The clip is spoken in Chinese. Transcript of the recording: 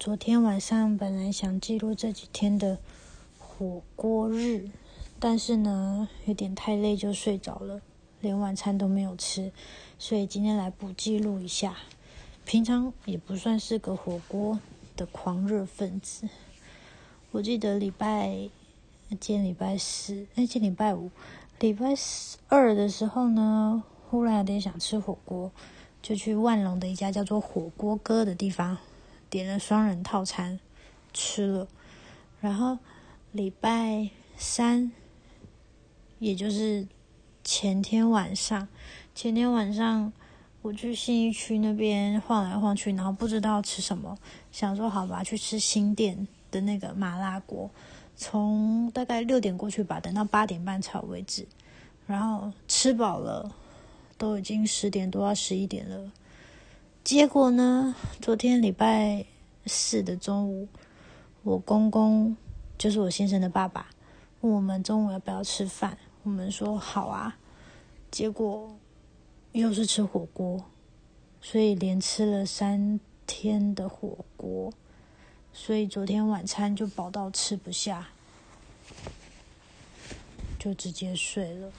昨天晚上本来想记录这几天的火锅日，但是呢，有点太累就睡着了，连晚餐都没有吃，所以今天来补记录一下。平常也不算是个火锅的狂热分子。我记得礼拜，今天礼拜四，哎，今礼拜五，礼拜二的时候呢，忽然有点想吃火锅，就去万隆的一家叫做火锅哥的地方。点了双人套餐，吃了，然后礼拜三，也就是前天晚上，前天晚上我去信义区那边晃来晃去，然后不知道吃什么，想说好吧，去吃新店的那个麻辣锅，从大概六点过去吧，等到八点半才为止，然后吃饱了，都已经十点多到十一点了。结果呢？昨天礼拜四的中午，我公公就是我先生的爸爸，问我们中午要不要吃饭。我们说好啊。结果又是吃火锅，所以连吃了三天的火锅，所以昨天晚餐就饱到吃不下，就直接睡了。